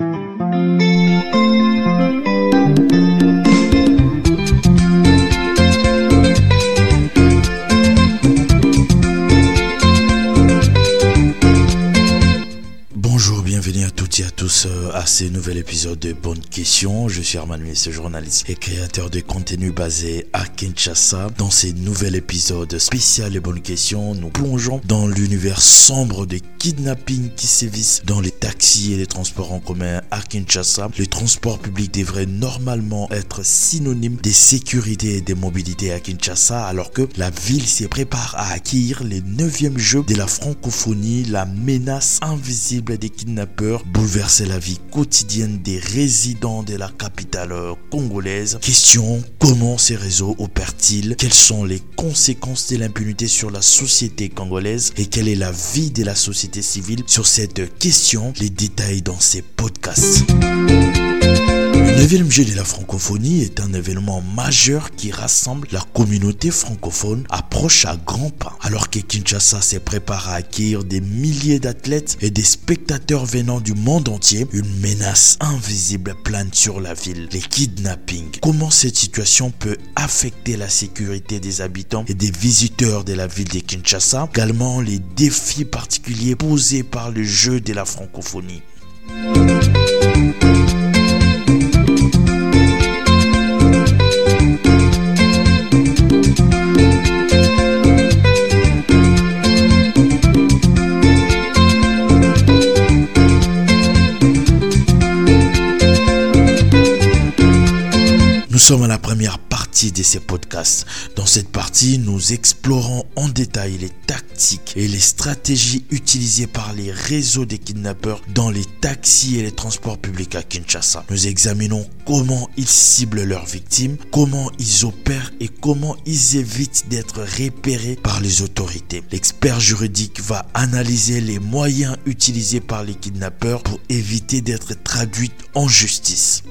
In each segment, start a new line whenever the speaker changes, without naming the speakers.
à ce nouvel épisode de Bonne Question. Je suis Armand ce journaliste et créateur de contenu basé à Kinshasa. Dans ce nouvel épisode spécial et Bonne Question, nous plongeons dans l'univers sombre des kidnappings qui sévissent dans les taxis et les transports en commun à Kinshasa. Les transports publics devraient normalement être synonymes de sécurité et de mobilité à Kinshasa alors que la ville se prépare à acquérir les 9e Jeux de la francophonie. La menace invisible des kidnappeurs bouleverse la vie quotidienne des résidents de la capitale congolaise. Question, comment ces réseaux opèrent-ils? Quelles sont les conséquences de l'impunité sur la société congolaise? Et quelle est la vie de la société civile? Sur cette question Les détails dans ces podcasts. Le 9e Jeu de la francophonie est un événement majeur qui rassemble la communauté francophone approche à grands pas. Alors que Kinshasa se prépare à accueillir des milliers d'athlètes et des spectateurs venant du monde entier, une menace invisible plane sur la ville, les kidnappings. Comment cette situation peut affecter la sécurité des habitants et des visiteurs de la ville de Kinshasa? Également les défis particuliers posés par le jeu de la francophonie. Sommes à la première partie de ces podcasts. Dans cette partie, nous explorons en détail les tactiques et les stratégies utilisées par les réseaux des kidnappeurs dans les taxis et les transports publics à Kinshasa. Nous examinons comment ils ciblent leurs victimes, comment ils opèrent et comment ils évitent d'être repérés par les autorités. L'expert juridique va analyser les moyens utilisés par les kidnappeurs pour éviter d'être traduits en justice.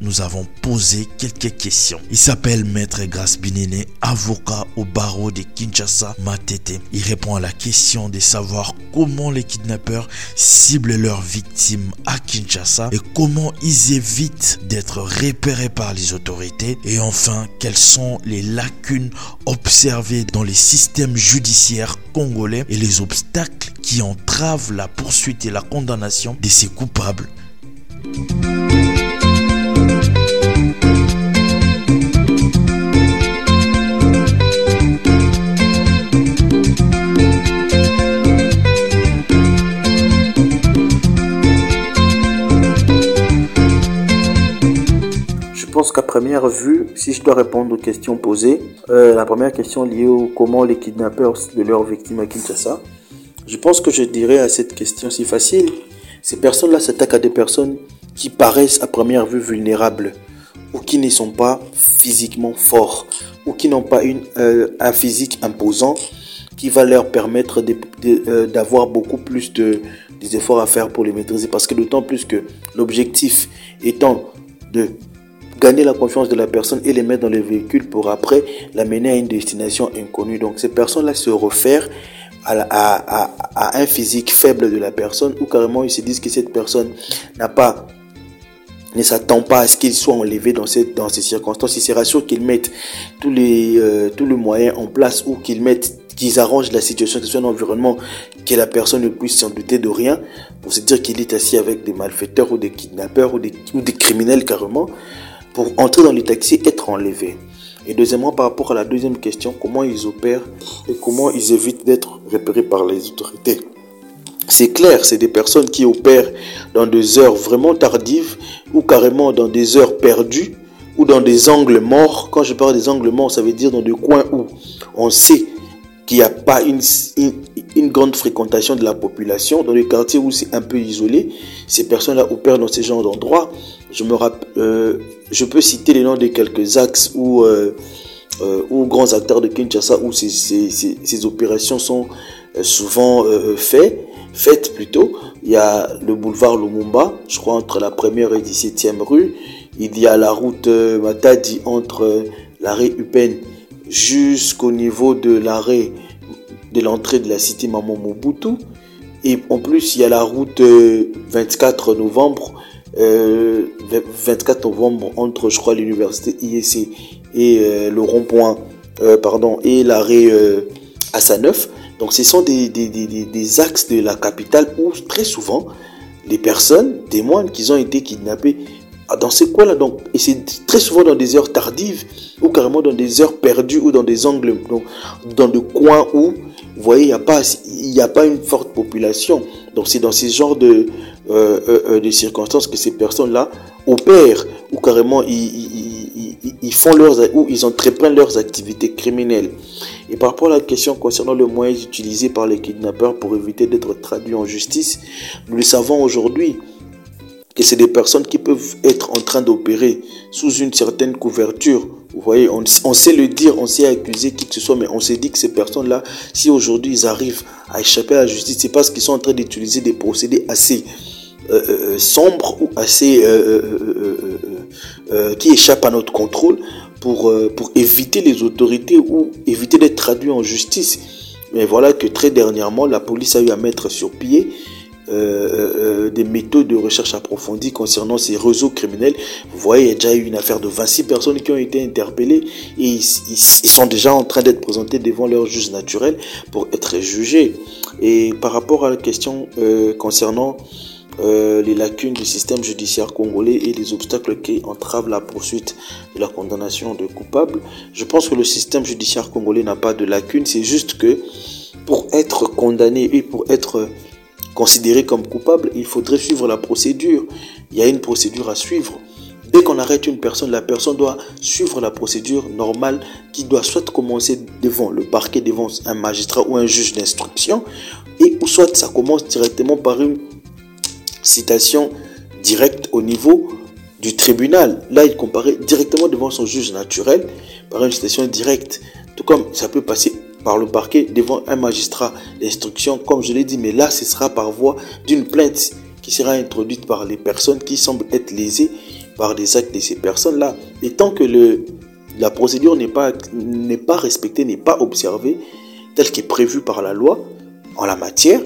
Nous avons posé quelques questions. Il s'appelle Maître Grace Binene, avocat au barreau de Kinshasa, Matete. Il répond à la question de savoir comment les kidnappeurs ciblent leurs victimes à Kinshasa et comment ils évitent d'être repérés par les autorités. Et enfin, quelles sont les lacunes observées dans les systèmes judiciaires congolais et les obstacles qui entravent la poursuite et la condamnation de ces coupables?
Qu'à première vue, si je dois répondre aux questions posées, euh, la première question liée au comment les kidnappeurs de leurs victimes à Kinshasa, je pense que je dirais à cette question si facile, ces personnes-là s'attaquent à des personnes qui paraissent à première vue vulnérables ou qui ne sont pas physiquement forts ou qui n'ont pas une, euh, un physique imposant qui va leur permettre euh, d'avoir beaucoup plus de, efforts à faire pour les maîtriser. Parce que d'autant plus que l'objectif étant de gagner la confiance de la personne et les mettre dans le véhicule pour après l'amener à une destination inconnue. Donc ces personnes-là se refaire à, un physique faible de la personne ou carrément ils se disent que cette personne n'a pas ne s'attend pas à ce qu'il soit enlevé dans, dans ces circonstances. Il sera sûr qu'ils mettent tous les, euh, tous les moyens en place ou qu'ils mettent qu'ils arrangent la situation, que ce soit un environnement que la personne ne puisse s'en douter de rien, pour se dire qu'il est assis avec des malfaiteurs ou des kidnappeurs ou des, ou des criminels carrément, entrer dans le taxi être enlevé. Et deuxièmement, par rapport à la deuxième question, comment ils opèrent et comment ils évitent d'être repérés par les autorités. C'est clair, c'est des personnes qui opèrent dans des heures vraiment tardives ou carrément dans des heures perdues ou dans des angles morts. Quand je parle des angles morts, ça veut dire dans des coins où on sait qu'il n'y a pas une, grande fréquentation de la population, dans les quartiers où c'est un peu isolé. Ces personnes-là opèrent dans ces genres d'endroits. Je me rappelle, euh, je peux citer les noms de quelques axes où, euh, euh, ou grands acteurs de Kinshasa où ces, ces, ces, opérations sont souvent fait, faites plutôt. Il y a le boulevard Lumumba, je crois entre la première et 17e rue. Il y a la route Matadi entre l'arrêt Upen jusqu'au niveau de l'arrêt de l'entrée de la cité Maman Mobutu. Et en plus, il y a la route 24 novembre, 24 novembre entre, je crois, l'université IEC et le rond-point, pardon, et l'arrêt à 9 Donc, ce sont des, des, des, des, axes de la capitale où très souvent les personnes témoignent qu'ils ont été kidnappés dans ces coins-là. Donc, et c'est très souvent dans des heures tardives ou carrément dans des heures perdues ou dans des angles, donc dans des coins où, vous voyez, il n'y a, pas, a pas une forte population. Donc, c'est dans ces genres de, euh, euh, de circonstances que ces personnes-là opèrent ou carrément ils, ils, ils, ils, font leurs ou ils entreprennent leurs activités criminelles. Et par rapport à la question concernant le moyen utilisé par les kidnappeurs pour éviter d'être traduits en justice, nous le savons aujourd'hui que c'est des personnes qui peuvent être en train d'opérer sous une certaine couverture. Vous voyez, on, on, sait le dire, on sait accuser qui que ce soit, mais on s'est dit que ces personnes-là, si aujourd'hui ils arrivent à échapper à la justice, c'est parce qu'ils sont en train d'utiliser des procédés assez euh, euh, sombres ou assez euh, qui échappent à notre contrôle pour, pour éviter les autorités ou éviter d'être traduits en justice. Mais voilà que très dernièrement, la police a eu à mettre sur pied euh, des méthodes de recherche approfondies concernant ces réseaux criminels. Vous voyez, il y a déjà eu une affaire de 26 personnes qui ont été interpellées et ils, sont déjà en train d'être présentés devant leur juge naturel pour être jugés. Et par rapport à la question euh, concernant euh, les lacunes du système judiciaire congolais et les obstacles qui entravent la poursuite de la condamnation de coupables, je pense que le système judiciaire congolais n'a pas de lacunes, c'est juste que pour être condamné et pour être considéré comme coupable, il faudrait suivre la procédure. Il y a une procédure à suivre. Dès qu'on arrête une personne, la personne doit suivre la procédure normale qui doit soit commencer devant le parquet, devant un magistrat ou un juge d'instruction, et ou soit ça commence directement par une citation directe au niveau du tribunal. Là, il comparait directement devant son juge naturel par une citation directe. Tout comme ça peut passer par le parquet devant un magistrat d'instruction, comme je l'ai dit, mais là, ce sera par voie d'une plainte qui sera introduite par les personnes qui semblent être lésées par des actes de ces personnes-là. Et tant que le, la procédure n'est pas, respectée, n'est pas observée, telle qu'est prévue par la loi en la matière,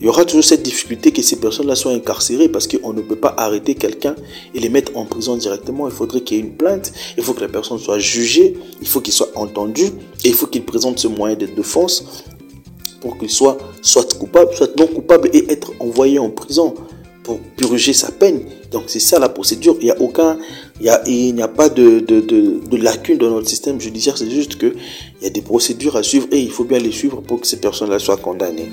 il y aura toujours cette difficulté que ces personnes-là soient incarcérées parce qu'on ne peut pas arrêter quelqu'un et les mettre en prison directement. Il faudrait qu'il y ait une plainte, il faut que la personne soit jugée, il faut qu'il soit entendu et il faut qu'il présente ce moyen de défense pour qu'il soit soit coupable, soit non coupable et être envoyé en prison pour purger sa peine. Donc c'est ça la procédure. Il n'y a aucun, il a, a pas de, de, de, dans notre système judiciaire. C'est juste que il y a des procédures à suivre et il faut bien les suivre pour que ces personnes-là soient condamnées.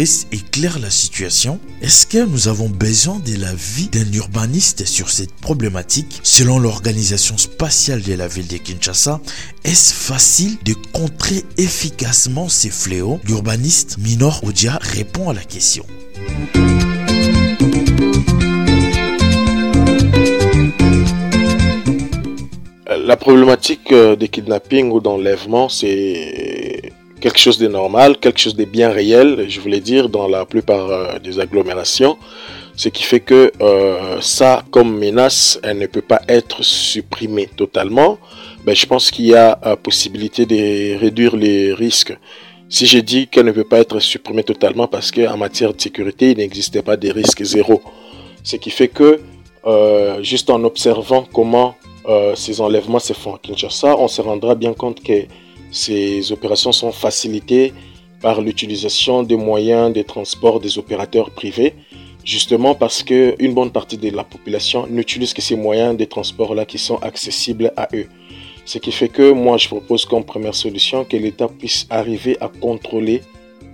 Éclairent la situation. Est-ce que nous avons besoin de la vie d'un urbaniste sur cette problématique? Selon l'organisation spatiale de la ville de Kinshasa, est-ce facile de contrer efficacement ces fléaux? L'urbaniste Minor Odia répond à la question.
La problématique des kidnappings ou d'enlèvement, c'est quelque chose de normal, quelque chose de bien réel, je voulais dire, dans la plupart euh, des agglomérations. Ce qui fait que euh, ça, comme menace, elle ne peut pas être supprimée totalement. Ben, je pense qu'il y a euh, possibilité de réduire les risques. Si j'ai dit qu'elle ne peut pas être supprimée totalement parce qu'en matière de sécurité, il n'existait pas de risque zéro. Ce qui fait que, juste en observant comment ces enlèvements se font à Kinshasa, on se rendra bien compte que ces opérations sont facilitées par l'utilisation des moyens de transport des opérateurs privés, justement parce qu'une bonne partie de la population n'utilise que ces moyens de transport-là qui sont accessibles à eux. Ce qui fait que moi, je propose comme première solution que l'État puisse arriver à contrôler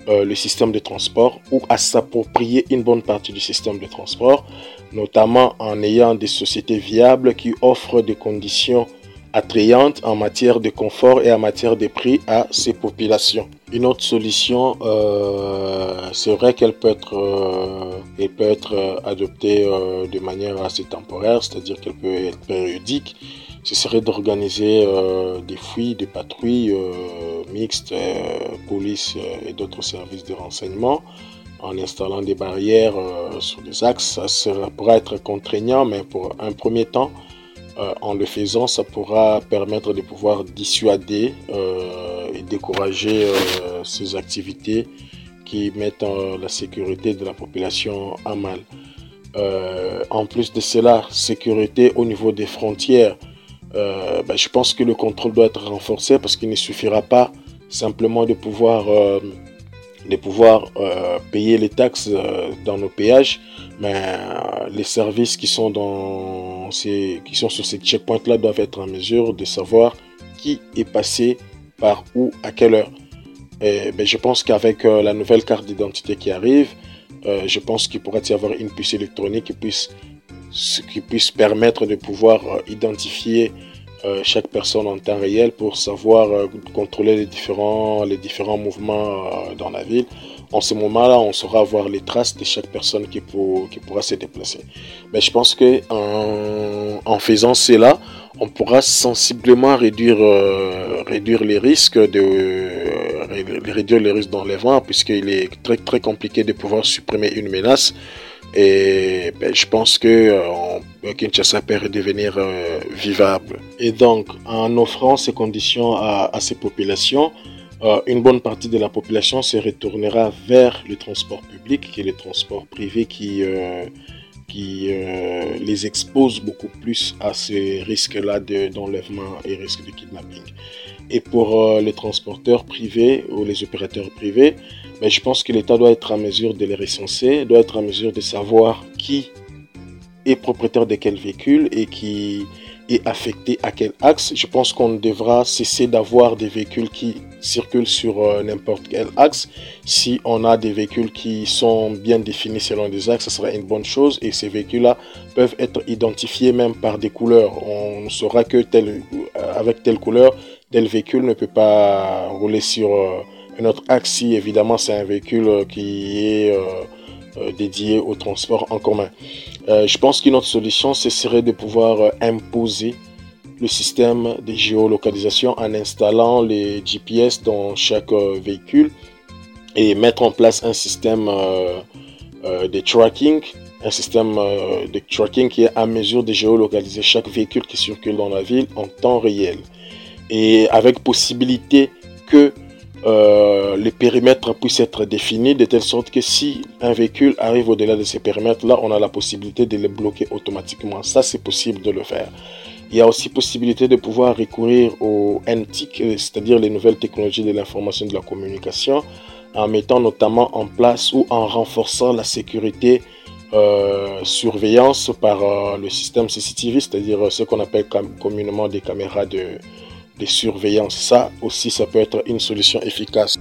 euh, le système de transport ou à s'approprier une bonne partie du système de transport, notamment en ayant des sociétés viables qui offrent des conditions attrayante en matière de confort et en matière de prix à ces populations. Une autre solution, euh, c'est vrai qu'elle peut être, euh, euh, adoptée de manière assez temporaire, c'est-à-dire qu'elle peut être périodique. Ce serait d'organiser des fouilles, des patrouilles mixtes, police et d'autres services de renseignement en installant des barrières sur des axes. Ça pourra être contraignant, mais pour un premier temps, euh, en le faisant, ça pourra permettre de pouvoir dissuader euh, et décourager euh, ces activités qui mettent la sécurité de la population à mal. en plus de cela, sécurité au niveau des frontières. Ben, je pense que le contrôle doit être renforcé parce qu'il ne suffira pas simplement de pouvoir de pouvoir euh, payer les taxes euh, dans nos péages, mais euh, les services qui sont, dans ces, qui sont sur ces checkpoints-là doivent être en mesure de savoir qui est passé par où, à quelle heure. Et, ben, je pense qu'avec la nouvelle carte d'identité qui arrive, je pense qu'il pourrait y avoir une puce électronique qui puisse, qui puisse permettre de pouvoir identifier chaque personne en temps réel pour savoir euh, contrôler les différents, les différents mouvements euh, dans la ville. En ce moment-là, on saura voir les traces de chaque personne qui, pour, qui pourra se déplacer. Mais je pense que en faisant cela, on pourra sensiblement réduire, réduire les risques de réduire les risques d'enlèvement puisqu'il est très très compliqué de pouvoir supprimer une menace et ben, je pense que euh, Kinshasa peut redevenir euh, vivable. Et donc, en offrant ces conditions à, ces populations, euh, une bonne partie de la population se retournera vers le transport public, qui est le transport privé qui, qui les expose beaucoup plus à ces risques-là d'enlèvement et risques de kidnapping. Et pour les transporteurs privés ou les opérateurs privés, mais je pense que l'État doit être en mesure de les recenser, doit être en mesure de savoir qui est propriétaire de quel véhicule et qui est affecté à quel axe. Je pense qu'on devra cesser d'avoir des véhicules qui circulent sur euh, n'importe quel axe. Si on a des véhicules qui sont bien définis selon des axes, ce sera une bonne chose et ces véhicules-là peuvent être identifiés même par des couleurs. On saura que tel, euh, avec telle couleur, tel véhicule ne peut pas rouler sur euh, un autre axe si évidemment c'est un véhicule qui est euh, euh, dédié au transport en commun. je pense qu'une autre solution, ce serait de pouvoir imposer le système de géolocalisation en installant les GPS dans chaque véhicule et mettre en place un système de tracking, un système de tracking qui est à mesure de géolocaliser chaque véhicule qui circule dans la ville en temps réel. Et avec possibilité que euh, les périmètres puissent être définis de telle sorte que si un véhicule arrive au-delà de ces périmètres-là, on a la possibilité de les bloquer automatiquement. Ça, c'est possible de le faire. Il y a aussi possibilité de pouvoir recourir aux NTIC, c'est-à-dire les nouvelles technologies de l'information et de la communication, en mettant notamment en place ou en renforçant la sécurité euh, surveillance par euh, le système CCTV, c'est-à-dire ce qu'on appelle communément des caméras de, de surveillance. Ça aussi, ça peut être une solution efficace.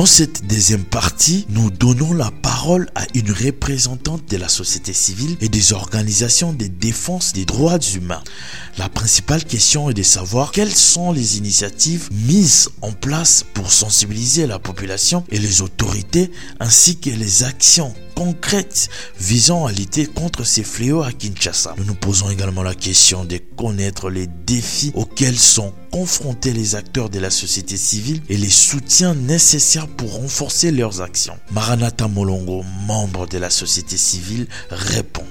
Dans cette deuxième partie, nous donnons la parole à une représentante de la société civile et des organisations de défense des droits humains. La principale question est de savoir quelles sont les initiatives mises en place pour sensibiliser la population et les autorités ainsi que les actions concrètes visant à lutter contre ces fléaux à Kinshasa. Nous nous posons également la question de connaître les défis auxquels sont confrontés les acteurs de la société civile et les soutiens nécessaires pour renforcer leurs actions. Maranatha Molongo, membre de la société civile, répond.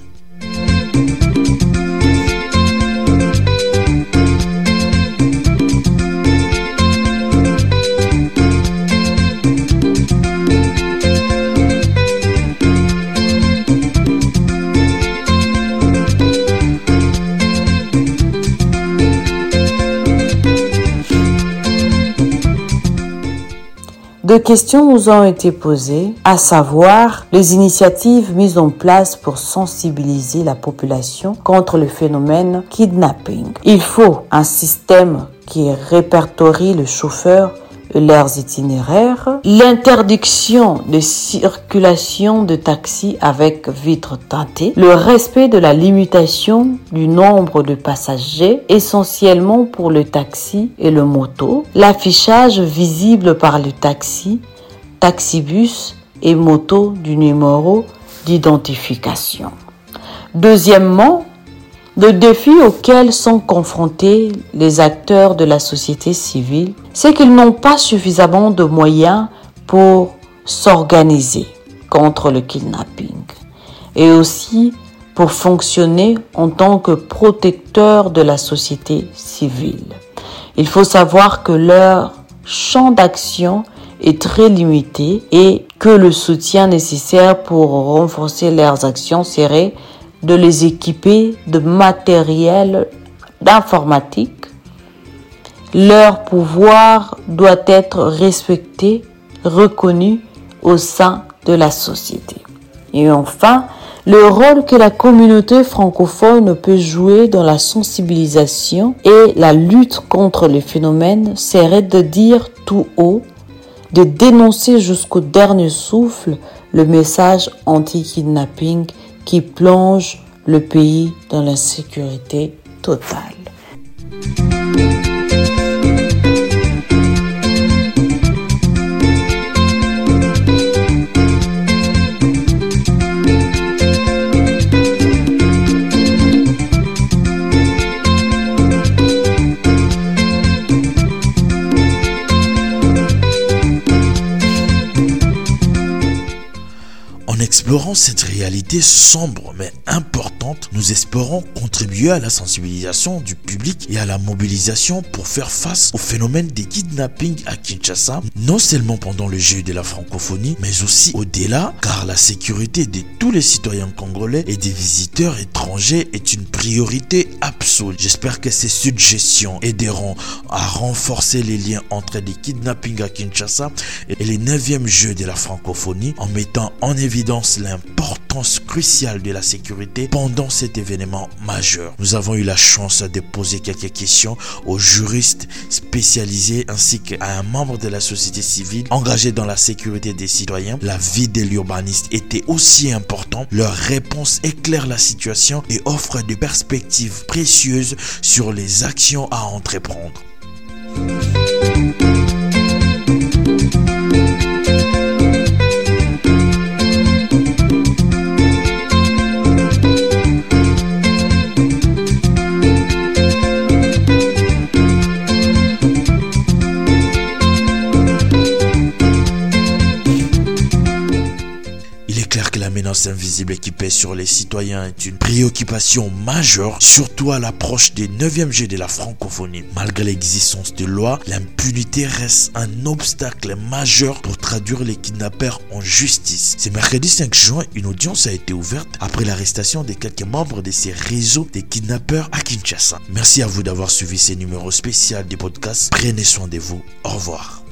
Deux questions nous ont été posées, à savoir les initiatives mises en place pour sensibiliser la population contre le phénomène kidnapping. Il faut un système qui répertorie le chauffeur leurs itinéraires, l'interdiction de circulation de taxis avec vitres teintées, le respect de la limitation du nombre de passagers, essentiellement pour le taxi et le moto, l'affichage visible par le taxi, taxibus et moto du numéro d'identification. Deuxièmement, le défi auquel sont confrontés les acteurs de la société civile, c'est qu'ils n'ont pas suffisamment de moyens pour s'organiser contre le kidnapping et aussi pour fonctionner en tant que protecteurs de la société civile. Il faut savoir que leur champ d'action est très limité et que le soutien nécessaire pour renforcer leurs actions serait de les équiper de matériel d'informatique. Leur pouvoir doit être respecté, reconnu au sein de la société. Et enfin, le rôle que la communauté francophone peut jouer dans la sensibilisation et la lutte contre les phénomènes serait de dire tout haut, de dénoncer jusqu'au dernier souffle le message anti-kidnapping qui plonge le pays dans l'insécurité totale.
Cette réalité sombre mais importante, nous espérons contribuer à la sensibilisation du public et à la mobilisation pour faire face au phénomène des kidnappings à Kinshasa, non seulement pendant le jeu de la francophonie, mais aussi au-delà, car la sécurité de tous les citoyens congolais et des visiteurs étrangers est une priorité absolue. J'espère que ces suggestions aideront à renforcer les liens entre les kidnappings à Kinshasa et les 9e Jeux de la francophonie en mettant en évidence l'importance cruciale de la sécurité pendant cet événement majeur. Nous avons eu la chance de poser quelques questions aux juristes spécialisés ainsi qu'à un membre de la société civile engagé dans la sécurité des citoyens. La vie de l'urbaniste était aussi importante. Leur réponse éclaire la situation et offre des perspectives précieuses sur les actions à entreprendre. Invisible qui pèse sur les citoyens est une préoccupation majeure, surtout à l'approche des 9e G de la francophonie. Malgré l'existence de lois, l'impunité reste un obstacle majeur pour traduire les kidnappeurs en justice. Ce mercredi 5 juin, une audience a été ouverte après l'arrestation de quelques membres de ces réseaux de kidnappeurs à Kinshasa. Merci à vous d'avoir suivi ces numéros spéciaux des podcasts. Prenez soin de vous. Au revoir.